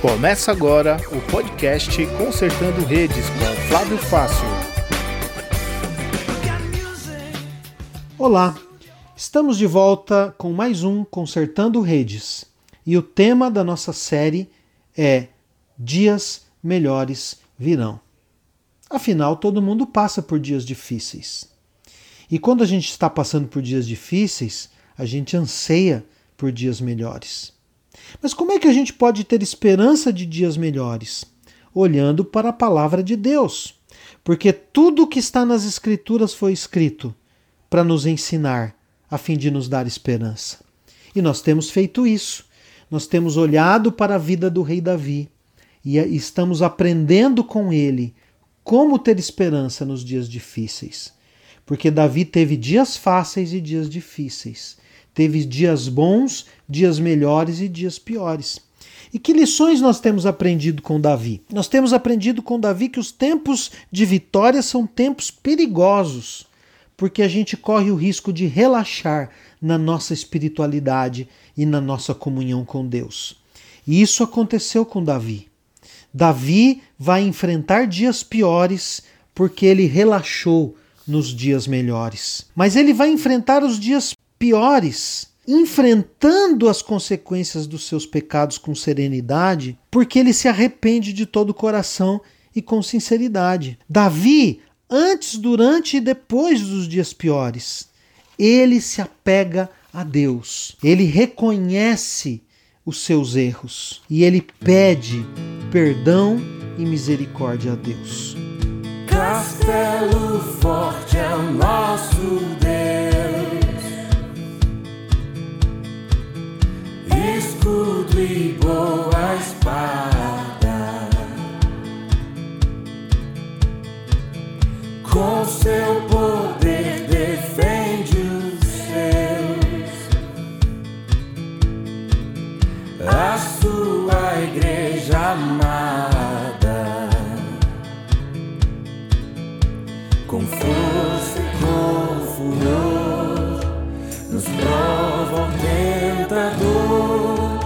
Começa agora o podcast Consertando Redes com Flávio Fácil. Olá, estamos de volta com mais um Consertando Redes e o tema da nossa série é Dias Melhores Virão. Afinal, todo mundo passa por dias difíceis. E quando a gente está passando por dias difíceis, a gente anseia por dias melhores. Mas como é que a gente pode ter esperança de dias melhores? Olhando para a palavra de Deus. Porque tudo o que está nas Escrituras foi escrito para nos ensinar, a fim de nos dar esperança. E nós temos feito isso. Nós temos olhado para a vida do rei Davi e estamos aprendendo com ele como ter esperança nos dias difíceis. Porque Davi teve dias fáceis e dias difíceis. Teve dias bons, dias melhores e dias piores. E que lições nós temos aprendido com Davi? Nós temos aprendido com Davi que os tempos de vitória são tempos perigosos, porque a gente corre o risco de relaxar na nossa espiritualidade e na nossa comunhão com Deus. E isso aconteceu com Davi. Davi vai enfrentar dias piores porque ele relaxou nos dias melhores. Mas ele vai enfrentar os dias piores, enfrentando as consequências dos seus pecados com serenidade, porque ele se arrepende de todo o coração e com sinceridade. Davi, antes, durante e depois dos dias piores, ele se apega a Deus. Ele reconhece os seus erros e ele pede perdão e misericórdia a Deus. Castelo forte é o nosso Deus. escudo e boa nos prova o tentador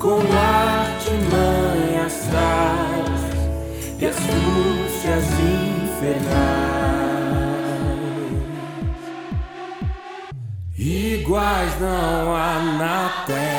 com artimanhas traz e astúcias infernais. Iguais não há na terra.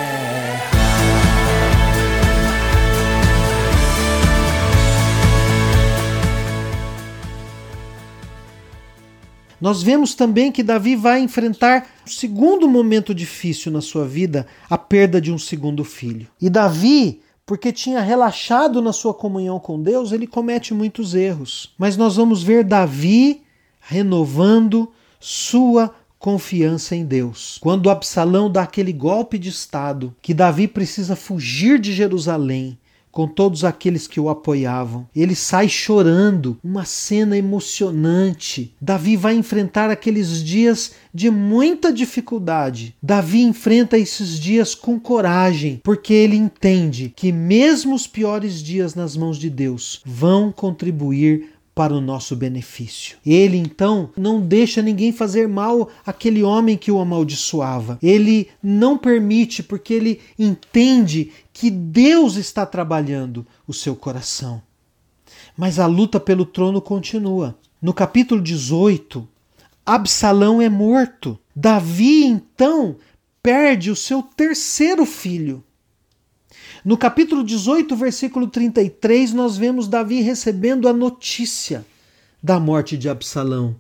Nós vemos também que Davi vai enfrentar um segundo momento difícil na sua vida, a perda de um segundo filho. E Davi, porque tinha relaxado na sua comunhão com Deus, ele comete muitos erros. Mas nós vamos ver Davi renovando sua confiança em Deus. Quando Absalão dá aquele golpe de estado que Davi precisa fugir de Jerusalém, com todos aqueles que o apoiavam. Ele sai chorando, uma cena emocionante. Davi vai enfrentar aqueles dias de muita dificuldade. Davi enfrenta esses dias com coragem, porque ele entende que mesmo os piores dias nas mãos de Deus vão contribuir para o nosso benefício. Ele então não deixa ninguém fazer mal àquele homem que o amaldiçoava. Ele não permite porque ele entende que Deus está trabalhando o seu coração. Mas a luta pelo trono continua. No capítulo 18, Absalão é morto. Davi então perde o seu terceiro filho. No capítulo 18, versículo 33, nós vemos Davi recebendo a notícia da morte de Absalão.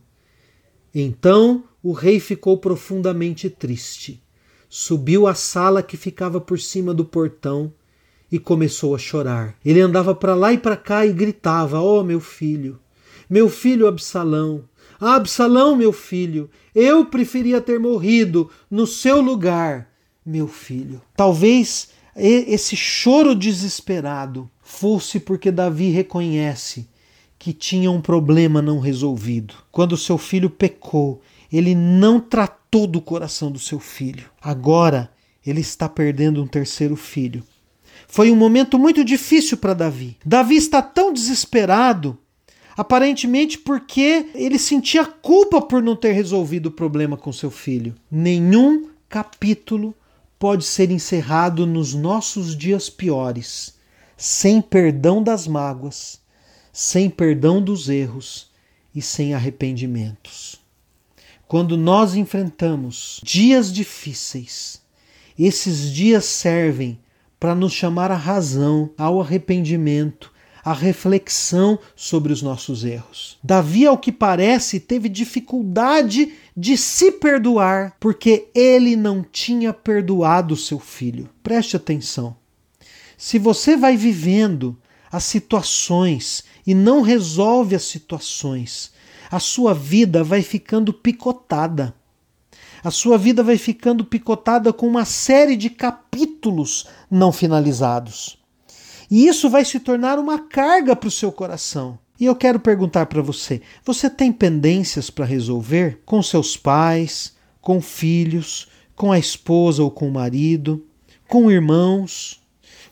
Então o rei ficou profundamente triste. Subiu à sala que ficava por cima do portão e começou a chorar. Ele andava para lá e para cá e gritava: Oh, meu filho, meu filho Absalão, Absalão, meu filho, eu preferia ter morrido no seu lugar, meu filho. Talvez esse choro desesperado fosse porque Davi reconhece que tinha um problema não resolvido. Quando seu filho pecou, ele não tratou do coração do seu filho. Agora ele está perdendo um terceiro filho. Foi um momento muito difícil para Davi. Davi está tão desesperado aparentemente porque ele sentia culpa por não ter resolvido o problema com seu filho. Nenhum capítulo pode ser encerrado nos nossos dias piores sem perdão das mágoas, sem perdão dos erros e sem arrependimentos. Quando nós enfrentamos dias difíceis, esses dias servem para nos chamar à razão, ao arrependimento, à reflexão sobre os nossos erros. Davi, ao que parece, teve dificuldade de se perdoar porque ele não tinha perdoado seu filho. Preste atenção. Se você vai vivendo as situações e não resolve as situações, a sua vida vai ficando picotada. A sua vida vai ficando picotada com uma série de capítulos não finalizados. E isso vai se tornar uma carga para o seu coração. E eu quero perguntar para você: você tem pendências para resolver com seus pais, com filhos, com a esposa ou com o marido, com irmãos?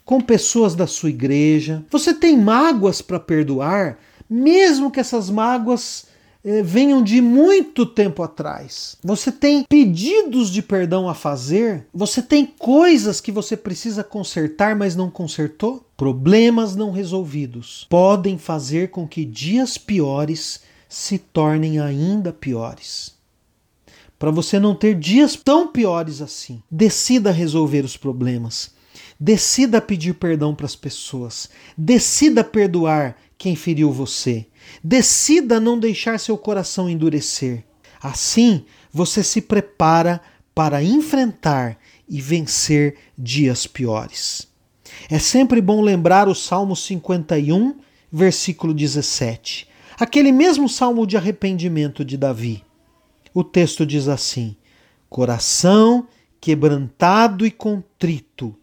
com pessoas da sua igreja. Você tem mágoas para perdoar, mesmo que essas mágoas eh, venham de muito tempo atrás. Você tem pedidos de perdão a fazer, você tem coisas que você precisa consertar, mas não consertou. Problemas não resolvidos podem fazer com que dias piores se tornem ainda piores. Para você não ter dias tão piores assim, decida resolver os problemas. Decida pedir perdão para as pessoas. Decida perdoar quem feriu você. Decida não deixar seu coração endurecer. Assim, você se prepara para enfrentar e vencer dias piores. É sempre bom lembrar o Salmo 51, versículo 17. Aquele mesmo salmo de arrependimento de Davi. O texto diz assim: Coração quebrantado e contrito,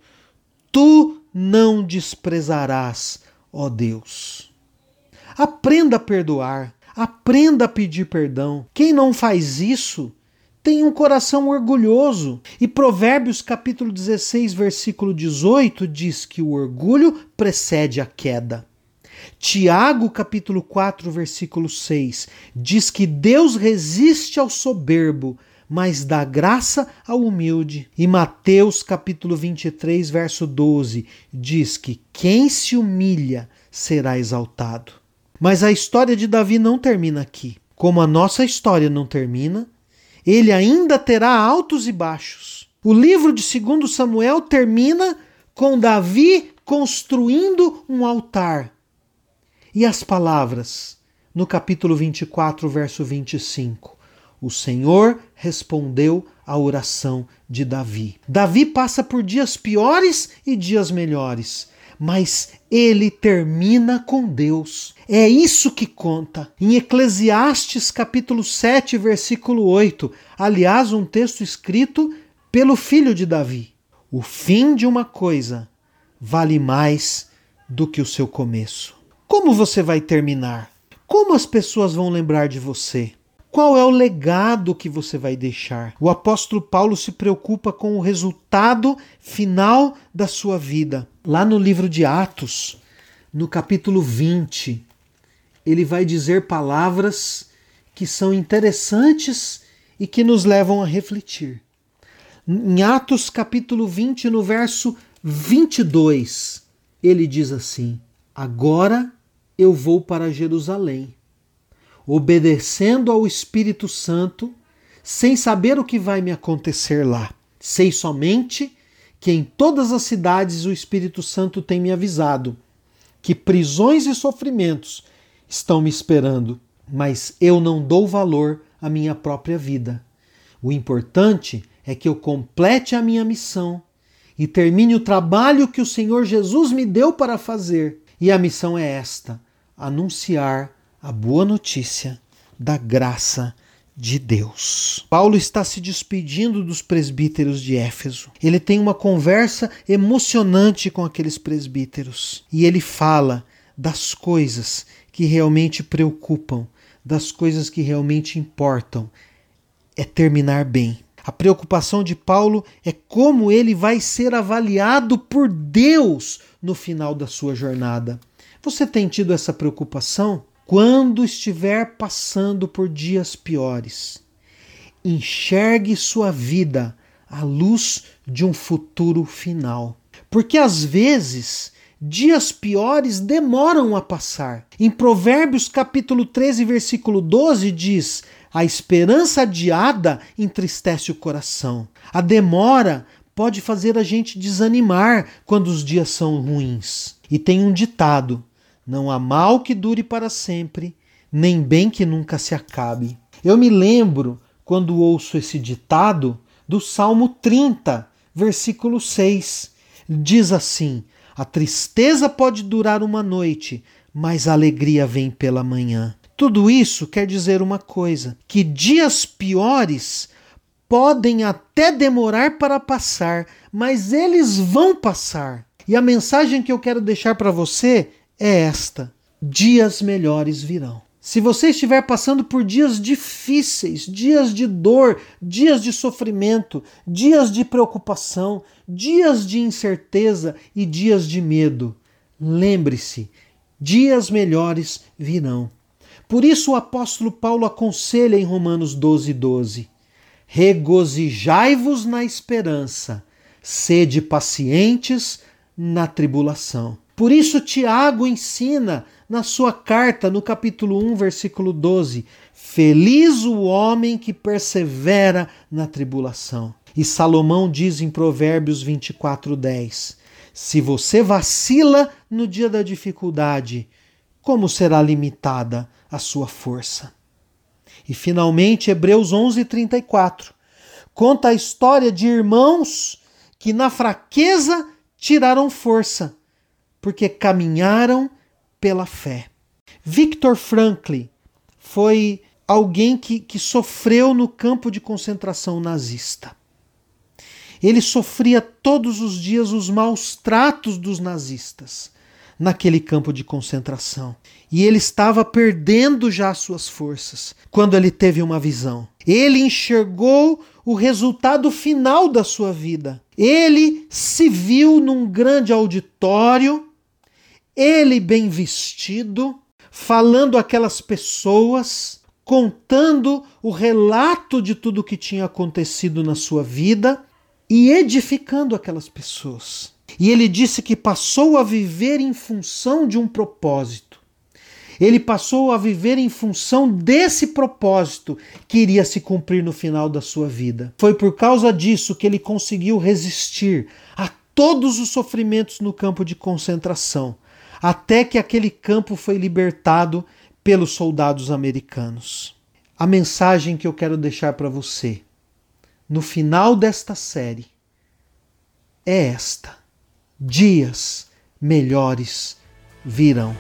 tu não desprezarás, ó Deus. Aprenda a perdoar, aprenda a pedir perdão. Quem não faz isso tem um coração orgulhoso. E Provérbios capítulo 16, versículo 18 diz que o orgulho precede a queda. Tiago capítulo 4, versículo 6 diz que Deus resiste ao soberbo, mas dá graça ao humilde. E Mateus capítulo 23, verso 12, diz que quem se humilha será exaltado. Mas a história de Davi não termina aqui. Como a nossa história não termina, ele ainda terá altos e baixos. O livro de 2 Samuel termina com Davi construindo um altar. E as palavras no capítulo 24, verso 25. O Senhor respondeu à oração de Davi. Davi passa por dias piores e dias melhores, mas ele termina com Deus. É isso que conta. Em Eclesiastes capítulo 7, versículo 8, aliás, um texto escrito pelo filho de Davi. O fim de uma coisa vale mais do que o seu começo. Como você vai terminar? Como as pessoas vão lembrar de você? Qual é o legado que você vai deixar? O apóstolo Paulo se preocupa com o resultado final da sua vida. Lá no livro de Atos, no capítulo 20, ele vai dizer palavras que são interessantes e que nos levam a refletir. Em Atos capítulo 20, no verso 22, ele diz assim: Agora eu vou para Jerusalém obedecendo ao Espírito Santo, sem saber o que vai me acontecer lá. Sei somente que em todas as cidades o Espírito Santo tem me avisado que prisões e sofrimentos estão me esperando, mas eu não dou valor à minha própria vida. O importante é que eu complete a minha missão e termine o trabalho que o Senhor Jesus me deu para fazer. E a missão é esta: anunciar a boa notícia da graça de Deus. Paulo está se despedindo dos presbíteros de Éfeso. Ele tem uma conversa emocionante com aqueles presbíteros e ele fala das coisas que realmente preocupam, das coisas que realmente importam. É terminar bem. A preocupação de Paulo é como ele vai ser avaliado por Deus no final da sua jornada. Você tem tido essa preocupação? Quando estiver passando por dias piores, enxergue sua vida à luz de um futuro final. Porque às vezes dias piores demoram a passar. Em Provérbios capítulo 13, versículo 12 diz: "A esperança adiada entristece o coração. A demora pode fazer a gente desanimar quando os dias são ruins." E tem um ditado: não há mal que dure para sempre, nem bem que nunca se acabe. Eu me lembro, quando ouço esse ditado, do Salmo 30, versículo 6. Diz assim: A tristeza pode durar uma noite, mas a alegria vem pela manhã. Tudo isso quer dizer uma coisa: que dias piores podem até demorar para passar, mas eles vão passar. E a mensagem que eu quero deixar para você é esta: dias melhores virão. Se você estiver passando por dias difíceis, dias de dor, dias de sofrimento, dias de preocupação, dias de incerteza e dias de medo, lembre-se, dias melhores virão. Por isso o apóstolo Paulo aconselha em Romanos 12, 12: Regozijai-vos na esperança, sede pacientes na tribulação. Por isso, Tiago ensina na sua carta, no capítulo 1, versículo 12: Feliz o homem que persevera na tribulação. E Salomão diz em Provérbios 24, 10: Se você vacila no dia da dificuldade, como será limitada a sua força? E finalmente, Hebreus 11, 34 conta a história de irmãos que na fraqueza tiraram força porque caminharam pela fé. Victor Frankl foi alguém que, que sofreu no campo de concentração nazista. Ele sofria todos os dias os maus tratos dos nazistas naquele campo de concentração. E ele estava perdendo já suas forças quando ele teve uma visão. Ele enxergou o resultado final da sua vida. Ele se viu num grande auditório ele bem vestido, falando aquelas pessoas, contando o relato de tudo que tinha acontecido na sua vida e edificando aquelas pessoas. E ele disse que passou a viver em função de um propósito. Ele passou a viver em função desse propósito que iria se cumprir no final da sua vida. Foi por causa disso que ele conseguiu resistir a todos os sofrimentos no campo de concentração, até que aquele campo foi libertado pelos soldados americanos. A mensagem que eu quero deixar para você no final desta série é esta: dias melhores virão.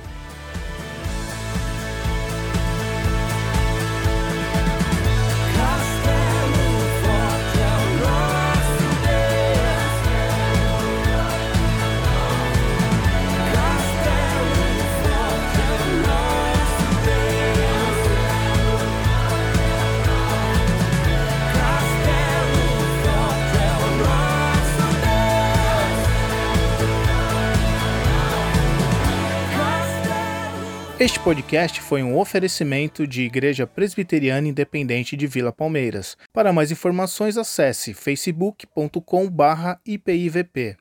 Este podcast foi um oferecimento de Igreja Presbiteriana Independente de Vila Palmeiras. Para mais informações, acesse facebook.com/ipivp.